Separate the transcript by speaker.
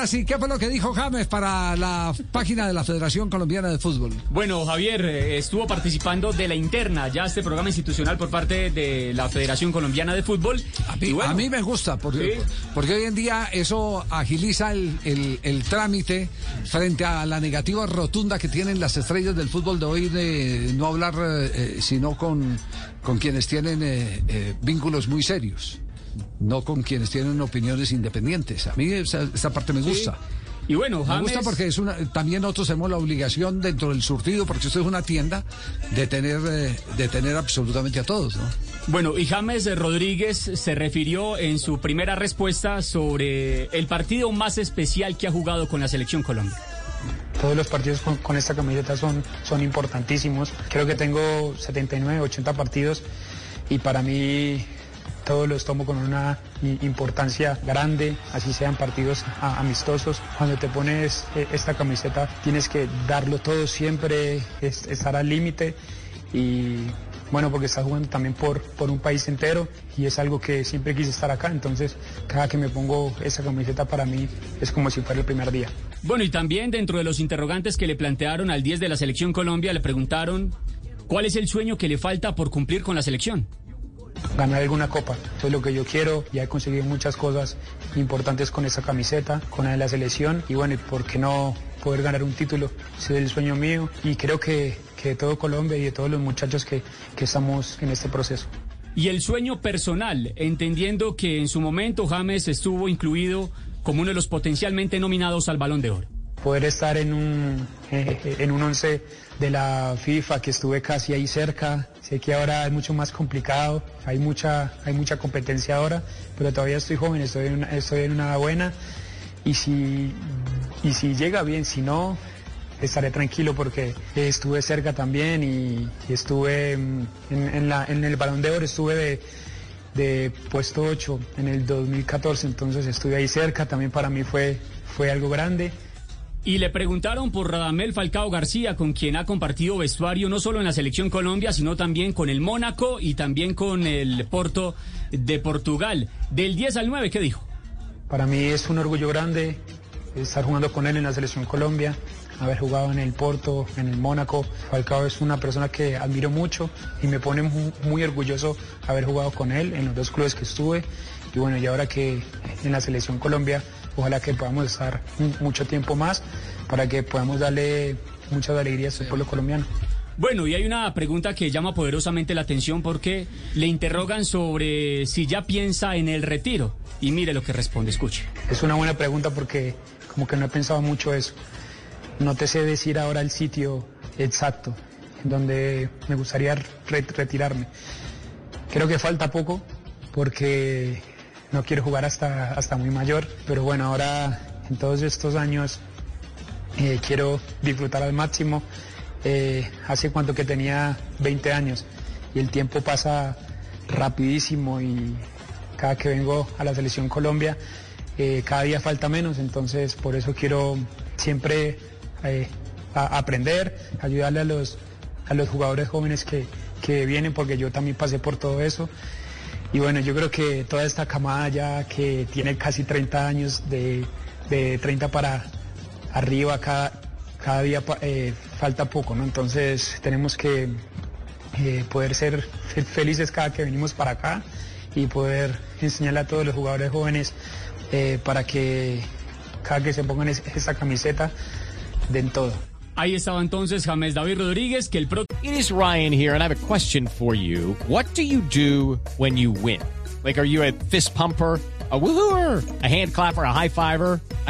Speaker 1: Así, ¿qué fue lo que dijo James para la página de la Federación Colombiana de Fútbol?
Speaker 2: Bueno, Javier eh, estuvo participando de la interna, ya este programa institucional por parte de la Federación Colombiana de Fútbol.
Speaker 1: A mí,
Speaker 2: Y bueno,
Speaker 1: a mí me gusta, porque,
Speaker 2: Sí.
Speaker 1: porque hoy en día eso agiliza el, el- el trámite frente a la negativa rotunda que tienen las estrellas del fútbol de hoy de no hablar eh, eh, sino con, con quienes tienen eh, eh, vínculos muy serios, no con quienes tienen opiniones independientes. A mí esa, esa parte me gusta.
Speaker 2: y bueno,
Speaker 1: Me gusta porque es una, también nosotros tenemos la obligación dentro del surtido, porque esto es una tienda, de tener, eh, de tener absolutamente a todos, ¿no?
Speaker 2: Bueno, y James Rodríguez se refirió en su primera respuesta sobre el partido más especial que ha jugado con la Selección Colombia.
Speaker 3: Todos los partidos con, con esta camiseta son, son importantísimos. Creo que tengo 79, 80 partidos y para mí todos los tomo con una importancia grande, así sean partidos amistosos. Cuando te pones eh, esta camiseta tienes que darlo todo siempre, es- estar al límite y bueno, porque estás jugando también por, por un país entero y es algo que siempre quise estar acá, entonces cada que me pongo esa camiseta para mí es como si fuera el primer día.
Speaker 2: Bueno, y también dentro de los interrogantes que le plantearon al 10 de la Selección Colombia, le preguntaron cuál es el sueño que le falta por cumplir con la selección.
Speaker 3: Ganar alguna copa. Eso es lo que yo quiero. Ya he conseguido muchas cosas importantes con esa camiseta, con la de la selección. Y bueno, ¿y ¿por qué no poder ganar un título? Ese es el sueño mío. Y creo que, que de todo Colombia y de todos los muchachos que, que estamos en este proceso.
Speaker 2: Y el sueño personal, entendiendo que en su momento James estuvo incluido como uno de los potencialmente nominados al Balón de Oro.
Speaker 3: Poder estar en un, eh, en un once de la FIFA, que estuve casi ahí cerca. Sé que ahora es mucho más complicado, hay mucha, hay mucha competencia ahora, pero todavía estoy joven, estoy en una, estoy en una buena. Y si, y si llega bien, si no, estaré tranquilo porque estuve cerca también y, estuve mm, en, el Balón de Oro, estuve de, de puesto 8 en el 2014, entonces estuve ahí cerca, también para mí fue, fue algo grande.
Speaker 2: Y le preguntaron por Radamel Falcao García, con quien ha compartido vestuario no solo en la selección Colombia, sino también con el Mónaco y también con el Porto de Portugal. Del 10 al 9, ¿qué dijo?
Speaker 3: Para mí es un orgullo grande estar jugando con él en la selección Colombia, haber jugado en el Porto, en el Mónaco. Falcao es una persona que admiro mucho y me pone mu- muy orgulloso haber jugado con él en los dos clubes que estuve. Y bueno, y ahora que en la selección Colombia, ojalá que podamos estar mu- mucho tiempo más para que podamos darle muchas alegrías al pueblo colombiano.
Speaker 2: Bueno, y hay una pregunta que llama poderosamente la atención porque le interrogan sobre si ya piensa en el retiro. Y mire lo que responde, escuche.
Speaker 3: Es una buena pregunta porque como que no he pensado mucho eso. No te sé decir ahora el sitio exacto en donde me gustaría re- retirarme. Creo que falta poco porque no quiero jugar hasta, hasta muy mayor, pero bueno, ahora en todos estos años eh, quiero disfrutar al máximo. Eh, hace cuanto que tenía 20 años y el tiempo pasa rapidísimo y cada que vengo a la selección Colombia eh, cada día falta menos, entonces por eso quiero siempre aprender, ayudarle a los, a los jugadores jóvenes que, que vienen porque yo también pasé por todo eso. Y bueno, yo creo que toda esta camada ya que tiene casi 30 años, de, de 30 para arriba, cada, cada día eh, falta poco, ¿no? Entonces tenemos que eh, poder ser fe- felices cada que venimos para acá y poder enseñarle a todos los jugadores jóvenes eh, para que cada que se pongan es- esa camiseta den todo.
Speaker 2: Ahí estaba entonces James David Rodríguez, que el pro
Speaker 4: It is Ryan here, and I have a question for you. What do you do when you win? Like, are you a fist pumper? A woohooer, a hand clapper, a high fiver.